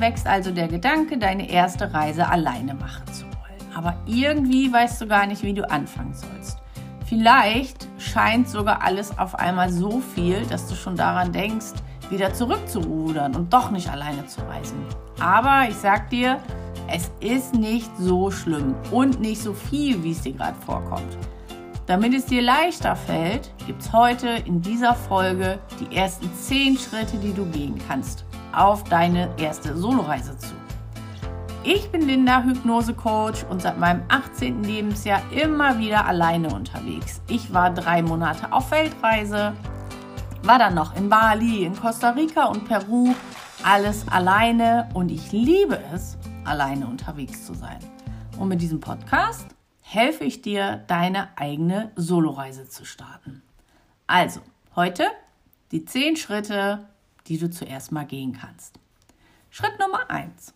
wächst also der Gedanke, deine erste Reise alleine machen zu wollen. Aber irgendwie weißt du gar nicht, wie du anfangen sollst. Vielleicht scheint sogar alles auf einmal so viel, dass du schon daran denkst, wieder zurückzurudern und doch nicht alleine zu reisen. Aber ich sag dir, es ist nicht so schlimm und nicht so viel, wie es dir gerade vorkommt. Damit es dir leichter fällt, gibt es heute in dieser Folge die ersten 10 Schritte, die du gehen kannst auf deine erste Soloreise zu. Ich bin Linda, Hypnose-Coach und seit meinem 18. Lebensjahr immer wieder alleine unterwegs. Ich war drei Monate auf Weltreise, war dann noch in Bali, in Costa Rica und Peru, alles alleine und ich liebe es, alleine unterwegs zu sein. Und mit diesem Podcast helfe ich dir, deine eigene Soloreise zu starten. Also, heute die 10 Schritte, die du zuerst mal gehen kannst. Schritt Nummer 1.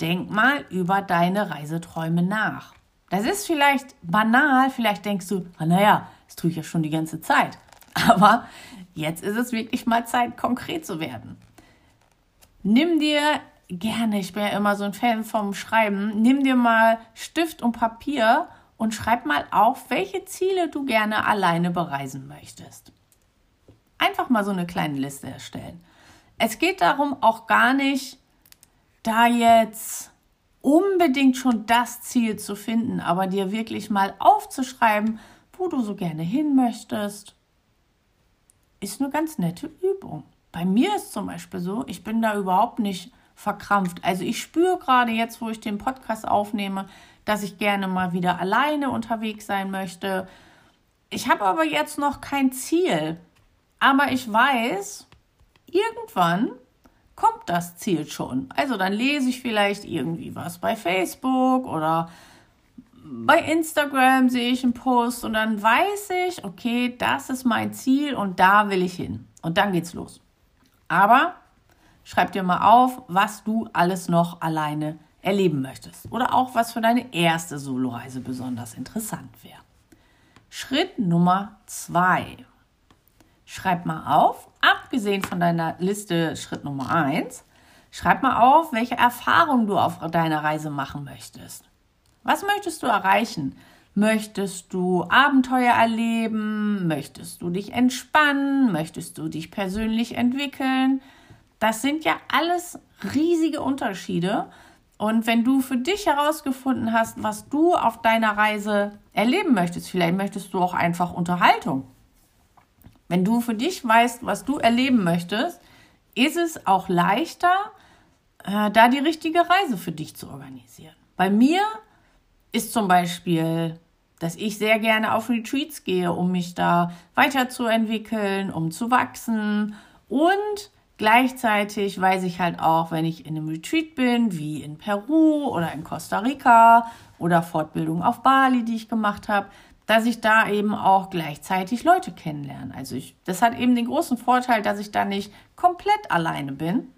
Denk mal über deine Reiseträume nach. Das ist vielleicht banal, vielleicht denkst du, ah, naja, das tue ich ja schon die ganze Zeit. Aber jetzt ist es wirklich mal Zeit, konkret zu werden. Nimm dir gerne, ich bin ja immer so ein Fan vom Schreiben, nimm dir mal Stift und Papier und schreib mal auf, welche Ziele du gerne alleine bereisen möchtest. Einfach mal so eine kleine Liste erstellen. Es geht darum auch gar nicht, da jetzt unbedingt schon das Ziel zu finden, aber dir wirklich mal aufzuschreiben, wo du so gerne hin möchtest, ist eine ganz nette Übung. Bei mir ist zum Beispiel so, ich bin da überhaupt nicht verkrampft. Also ich spüre gerade jetzt, wo ich den Podcast aufnehme, dass ich gerne mal wieder alleine unterwegs sein möchte. Ich habe aber jetzt noch kein Ziel. Aber ich weiß, irgendwann kommt das Ziel schon. Also dann lese ich vielleicht irgendwie was bei Facebook oder bei Instagram sehe ich einen Post und dann weiß ich, okay, das ist mein Ziel und da will ich hin. Und dann geht's los. Aber schreib dir mal auf, was du alles noch alleine erleben möchtest oder auch was für deine erste Soloreise besonders interessant wäre. Schritt Nummer zwei. Schreib mal auf, abgesehen von deiner Liste Schritt Nummer 1, schreib mal auf, welche Erfahrungen du auf deiner Reise machen möchtest. Was möchtest du erreichen? Möchtest du Abenteuer erleben? Möchtest du dich entspannen? Möchtest du dich persönlich entwickeln? Das sind ja alles riesige Unterschiede. Und wenn du für dich herausgefunden hast, was du auf deiner Reise erleben möchtest, vielleicht möchtest du auch einfach Unterhaltung wenn du für dich weißt, was du erleben möchtest, ist es auch leichter, äh, da die richtige Reise für dich zu organisieren. Bei mir ist zum Beispiel, dass ich sehr gerne auf Retreats gehe, um mich da weiterzuentwickeln, um zu wachsen und Gleichzeitig weiß ich halt auch, wenn ich in einem Retreat bin, wie in Peru oder in Costa Rica oder Fortbildung auf Bali, die ich gemacht habe, dass ich da eben auch gleichzeitig Leute kennenlerne. Also ich, das hat eben den großen Vorteil, dass ich da nicht komplett alleine bin,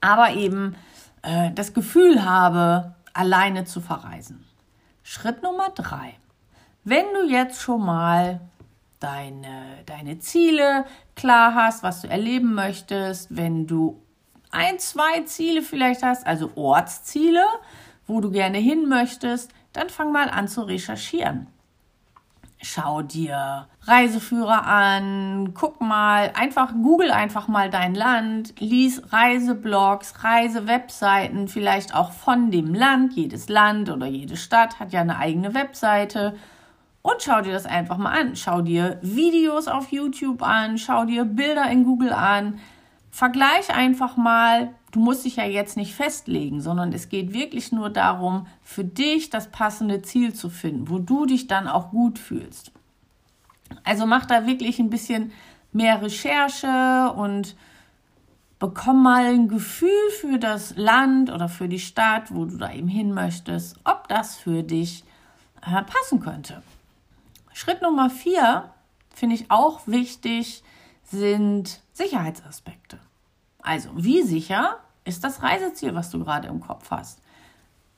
aber eben äh, das Gefühl habe, alleine zu verreisen. Schritt Nummer drei. Wenn du jetzt schon mal deine, deine Ziele klar hast, was du erleben möchtest, wenn du ein, zwei Ziele vielleicht hast, also Ortsziele, wo du gerne hin möchtest, dann fang mal an zu recherchieren. Schau dir Reiseführer an, guck mal, einfach google einfach mal dein Land, lies Reiseblogs, Reisewebseiten, vielleicht auch von dem Land. Jedes Land oder jede Stadt hat ja eine eigene Webseite. Und schau dir das einfach mal an. Schau dir Videos auf YouTube an, schau dir Bilder in Google an. Vergleich einfach mal, du musst dich ja jetzt nicht festlegen, sondern es geht wirklich nur darum, für dich das passende Ziel zu finden, wo du dich dann auch gut fühlst. Also mach da wirklich ein bisschen mehr Recherche und bekomm mal ein Gefühl für das Land oder für die Stadt, wo du da eben hin möchtest, ob das für dich äh, passen könnte. Schritt Nummer vier finde ich auch wichtig, sind Sicherheitsaspekte. Also, wie sicher ist das Reiseziel, was du gerade im Kopf hast?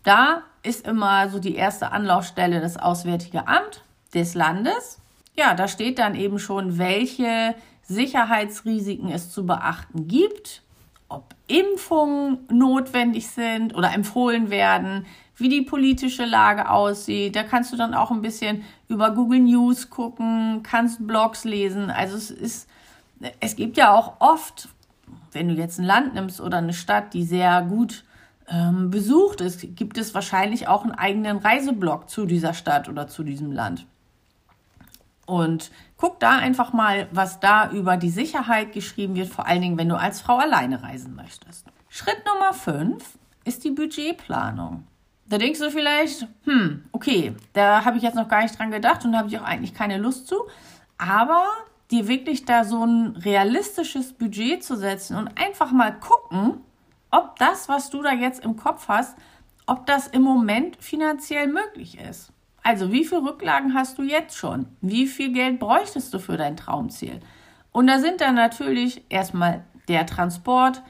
Da ist immer so die erste Anlaufstelle das Auswärtige Amt des Landes. Ja, da steht dann eben schon, welche Sicherheitsrisiken es zu beachten gibt. ob Impfungen notwendig sind oder empfohlen werden, wie die politische Lage aussieht. Da kannst du dann auch ein bisschen über Google News gucken, kannst Blogs lesen. Also es ist, es gibt ja auch oft, wenn du jetzt ein Land nimmst oder eine Stadt, die sehr gut ähm, besucht ist, gibt es wahrscheinlich auch einen eigenen Reiseblog zu dieser Stadt oder zu diesem Land. Und guck da einfach mal, was da über die Sicherheit geschrieben wird, vor allen Dingen, wenn du als Frau alleine reisen möchtest. Schritt Nummer 5 ist die Budgetplanung. Da denkst du vielleicht, hm, okay, da habe ich jetzt noch gar nicht dran gedacht und habe ich auch eigentlich keine Lust zu. Aber dir wirklich da so ein realistisches Budget zu setzen und einfach mal gucken, ob das, was du da jetzt im Kopf hast, ob das im Moment finanziell möglich ist. Also wie viel Rücklagen hast du jetzt schon? Wie viel Geld bräuchtest du für dein Traumziel? Und da sind dann natürlich erstmal der Transport,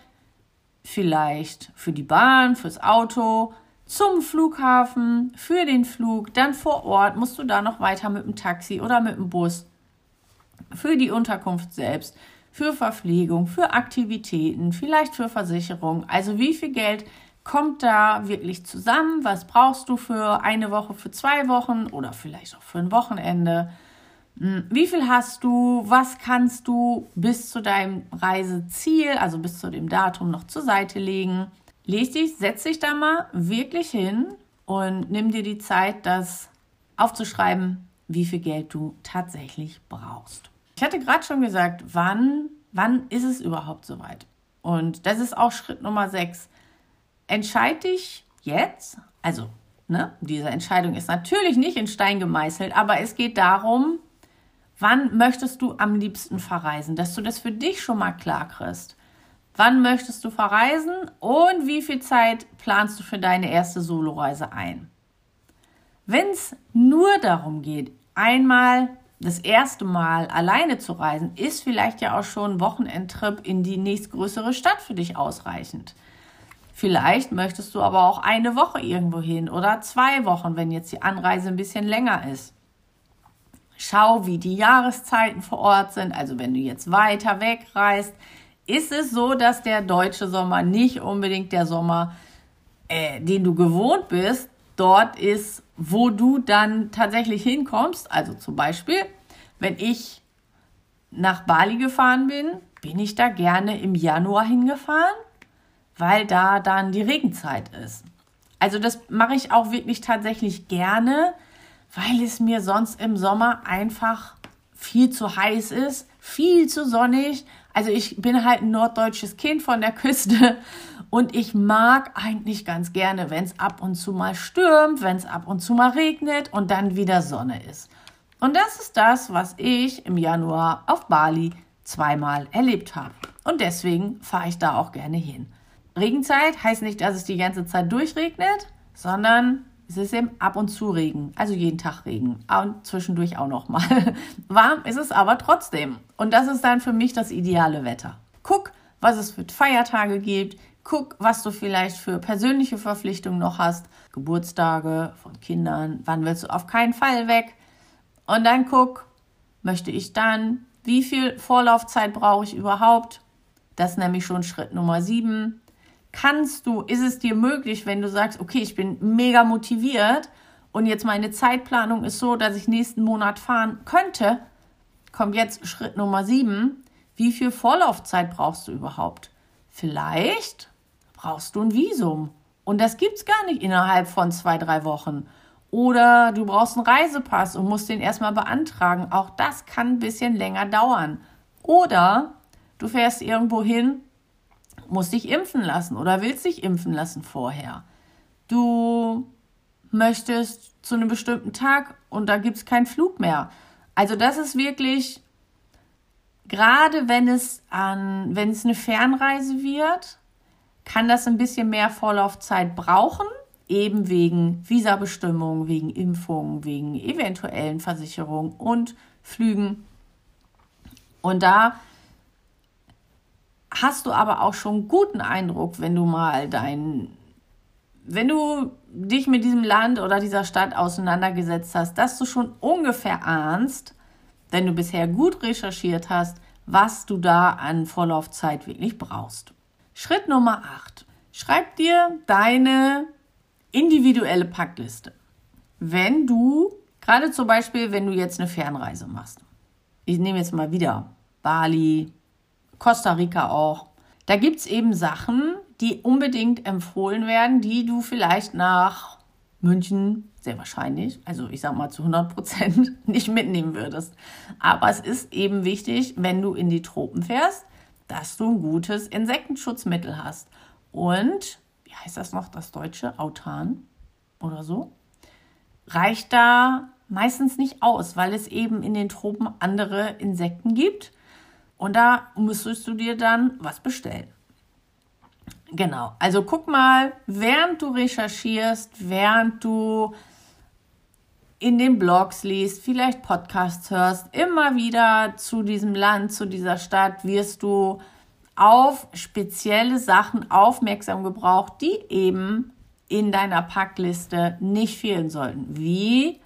vielleicht für die Bahn, fürs Auto, zum Flughafen, für den Flug, dann vor Ort musst du da noch weiter mit dem Taxi oder mit dem Bus, für die Unterkunft selbst, für Verpflegung, für Aktivitäten, vielleicht für Versicherung. Also wie viel Geld kommt da wirklich zusammen? Was brauchst du für eine Woche, für zwei Wochen oder vielleicht auch für ein Wochenende? Hm, wie viel hast du? Was kannst du bis zu deinem Reiseziel, also bis zu dem Datum noch zur Seite legen? Leg dich, setz dich da mal wirklich hin und nimm dir die Zeit, das aufzuschreiben, wie viel Geld du tatsächlich brauchst. Ich hatte gerade schon gesagt, wann, wann ist es überhaupt soweit? Und das ist auch Schritt Nummer 6. Entscheid dich jetzt, also ne, diese Entscheidung ist natürlich nicht in Stein gemeißelt, aber es geht darum, wann möchtest du am liebsten verreisen, dass du das für dich schon mal klar kriegst. Wann möchtest du verreisen und wie viel Zeit planst du für deine erste Soloreise ein? Wenn es nur darum geht, einmal das erste Mal alleine zu reisen, ist vielleicht ja auch schon ein Wochenendtrip in die nächstgrößere Stadt für dich ausreichend. Vielleicht möchtest du aber auch eine Woche irgendwo hin oder zwei Wochen, wenn jetzt die Anreise ein bisschen länger ist. Schau, wie die Jahreszeiten vor Ort sind. Also wenn du jetzt weiter weg reist, ist es so, dass der deutsche Sommer nicht unbedingt der Sommer, äh, den du gewohnt bist, dort ist, wo du dann tatsächlich hinkommst. Also zum Beispiel, wenn ich nach Bali gefahren bin, bin ich da gerne im Januar hingefahren, weil da dann die Regenzeit ist. Also das mache ich auch wirklich tatsächlich gerne, weil es mir sonst im Sommer einfach viel zu heiß ist, viel zu sonnig. Also ich bin halt ein norddeutsches Kind von der Küste und ich mag eigentlich ganz gerne, wenn es ab und zu mal stürmt, wenn es ab und zu mal regnet und dann wieder Sonne ist. Und das ist das, was ich im Januar auf Bali zweimal erlebt habe. Und deswegen fahre ich da auch gerne hin. Regenzeit heißt nicht, dass es die ganze Zeit durchregnet, sondern es ist eben ab und zu Regen, also jeden Tag Regen und zwischendurch auch noch mal. Warm ist es aber trotzdem und das ist dann für mich das ideale Wetter. Guck, was es für Feiertage gibt, Guck, was du vielleicht für persönliche Verpflichtungen noch hast. Geburtstage von Kindern. Wann willst du auf keinen Fall weg? Und dann guck, möchte ich dann? Wie viel Vorlaufzeit brauche ich überhaupt? Das ist nämlich schon Schritt Nummer sieben. Kannst du, ist es dir möglich, wenn du sagst, okay, ich bin mega motiviert und jetzt meine Zeitplanung ist so, dass ich nächsten Monat fahren könnte, kommt jetzt Schritt Nummer sieben. Wie viel Vorlaufzeit brauchst du überhaupt? Vielleicht brauchst du ein Visum. Und das gibt es gar nicht innerhalb von zwei, drei Wochen. Oder du brauchst einen Reisepass und musst den erstmal beantragen. Auch das kann ein bisschen länger dauern. Oder du fährst irgendwo hin, musst dich impfen lassen oder willst dich impfen lassen vorher. Du möchtest zu einem bestimmten Tag und da gibt es keinen Flug mehr. Also das ist wirklich, gerade wenn es an, wenn es eine Fernreise wird, kann das ein bisschen mehr Vorlaufzeit brauchen, eben wegen Visabestimmungen, wegen Impfungen, wegen eventuellen Versicherungen und Flügen. Und da hast du aber auch schon guten Eindruck, wenn du mal dein, wenn du dich mit diesem Land oder dieser Stadt auseinandergesetzt hast, dass du schon ungefähr ahnst, wenn du bisher gut recherchiert hast, was du da an Vorlaufzeit wirklich brauchst. Schritt Nummer 8. Schreib dir deine individuelle Packliste. Wenn du, gerade zum Beispiel, wenn du jetzt eine Fernreise machst. Ich nehme jetzt mal wieder Bali, Costa Rica auch. Da gibt es eben Sachen, die unbedingt empfohlen werden, die du vielleicht nach München sehr wahrscheinlich, also ich sag mal zu 100 Prozent, nicht mitnehmen würdest. Aber es ist eben wichtig, wenn du in die Tropen fährst, dass du ein gutes Insektenschutzmittel hast. Und, wie heißt das noch, das deutsche Autan oder so, reicht da meistens nicht aus, weil es eben in den Tropen andere Insekten gibt. Und da müsstest du dir dann was bestellen. Genau, also guck mal, während du recherchierst, während du in den Blogs liest, vielleicht Podcasts hörst, immer wieder zu diesem Land, zu dieser Stadt wirst du auf spezielle Sachen aufmerksam gebraucht, die eben in deiner Packliste nicht fehlen sollten, wie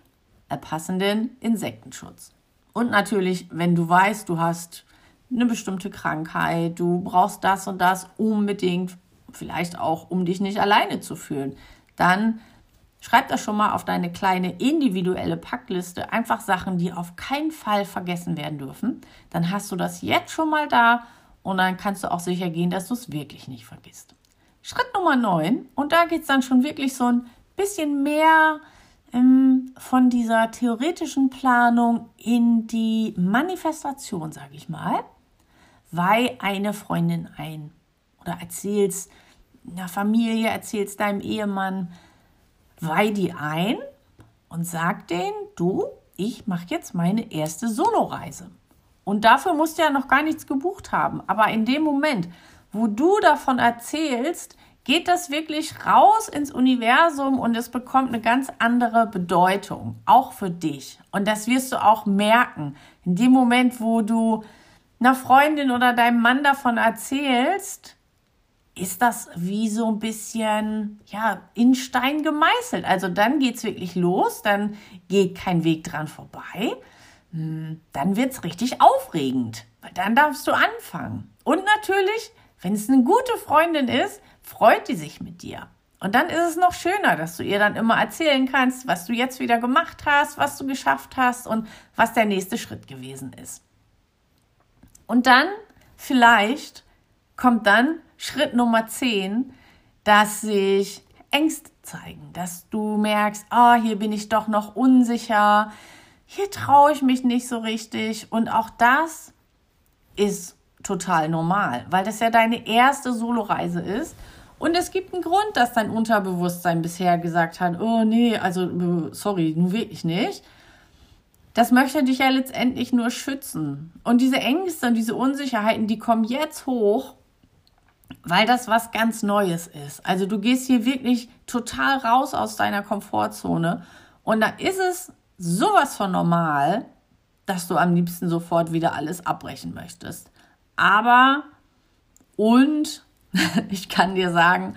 passenden Insektenschutz. Und natürlich, wenn du weißt, du hast eine bestimmte Krankheit, du brauchst das und das unbedingt, vielleicht auch, um dich nicht alleine zu fühlen, dann Schreib das schon mal auf deine kleine individuelle Packliste. Einfach Sachen, die auf keinen Fall vergessen werden dürfen. Dann hast du das jetzt schon mal da und dann kannst du auch sicher gehen, dass du es wirklich nicht vergisst. Schritt Nummer 9 und da geht es dann schon wirklich so ein bisschen mehr ähm, von dieser theoretischen Planung in die Manifestation, sage ich mal. Weih eine Freundin ein oder erzählst einer Familie, erzählst deinem Ehemann, weih die ein und sag denen, du, ich mache jetzt meine erste Soloreise. Und dafür musst du ja noch gar nichts gebucht haben. Aber in dem Moment, wo du davon erzählst, geht das wirklich raus ins Universum und es bekommt eine ganz andere Bedeutung, auch für dich. Und das wirst du auch merken. In dem Moment, wo du einer Freundin oder deinem Mann davon erzählst, ist das wie so ein bisschen ja in Stein gemeißelt. Also dann geht es wirklich los, dann geht kein Weg dran vorbei. Hm, dann wird es richtig aufregend, weil dann darfst du anfangen. Und natürlich, wenn es eine gute Freundin ist, freut die sich mit dir. Und dann ist es noch schöner, dass du ihr dann immer erzählen kannst, was du jetzt wieder gemacht hast, was du geschafft hast und was der nächste Schritt gewesen ist. Und dann vielleicht kommt dann Schritt Nummer 10, dass sich Ängste zeigen, dass du merkst, ah, oh, hier bin ich doch noch unsicher, hier traue ich mich nicht so richtig. Und auch das ist total normal, weil das ja deine erste Soloreise ist. Und es gibt einen Grund, dass dein Unterbewusstsein bisher gesagt hat, oh nee, also sorry, nun wirklich nicht. Das möchte dich ja letztendlich nur schützen. Und diese Ängste und diese Unsicherheiten, die kommen jetzt hoch, weil das was ganz Neues ist. Also du gehst hier wirklich total raus aus deiner Komfortzone und da ist es sowas von normal, dass du am liebsten sofort wieder alles abbrechen möchtest. Aber und ich kann dir sagen,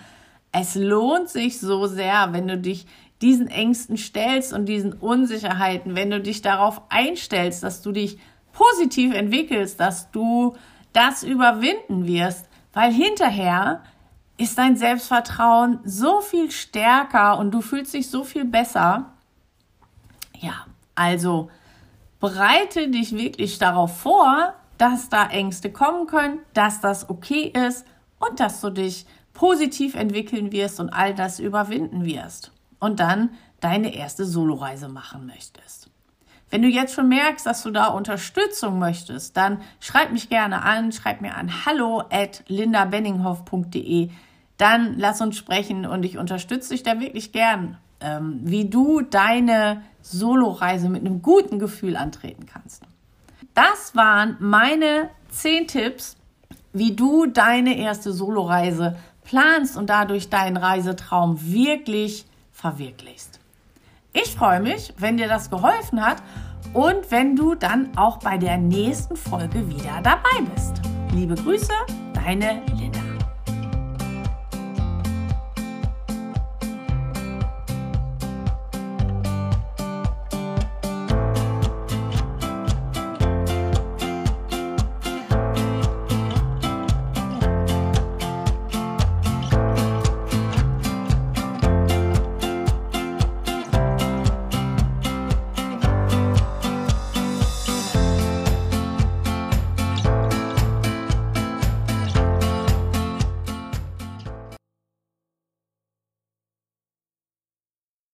es lohnt sich so sehr, wenn du dich diesen Ängsten stellst und diesen Unsicherheiten, wenn du dich darauf einstellst, dass du dich positiv entwickelst, dass du das überwinden wirst, weil hinterher ist dein Selbstvertrauen so viel stärker und du fühlst dich so viel besser. Ja, also bereite dich wirklich darauf vor, dass da Ängste kommen können, dass das okay ist und dass du dich positiv entwickeln wirst und all das überwinden wirst und dann deine erste Soloreise machen möchtest. Wenn du jetzt schon merkst, dass du da Unterstützung möchtest, dann schreib mich gerne an, schreib mir an hallo at lindabenninghoff.de. Dann lass uns sprechen und ich unterstütze dich da wirklich gern, ähm, wie du deine Soloreise mit einem guten Gefühl antreten kannst. Das waren meine zehn Tipps, wie du deine erste Soloreise planst und dadurch deinen Reisetraum wirklich verwirklichst. Ich freue mich, wenn dir das geholfen hat und wenn du dann auch bei der nächsten Folge wieder dabei bist. Liebe Grüße, deine Linda.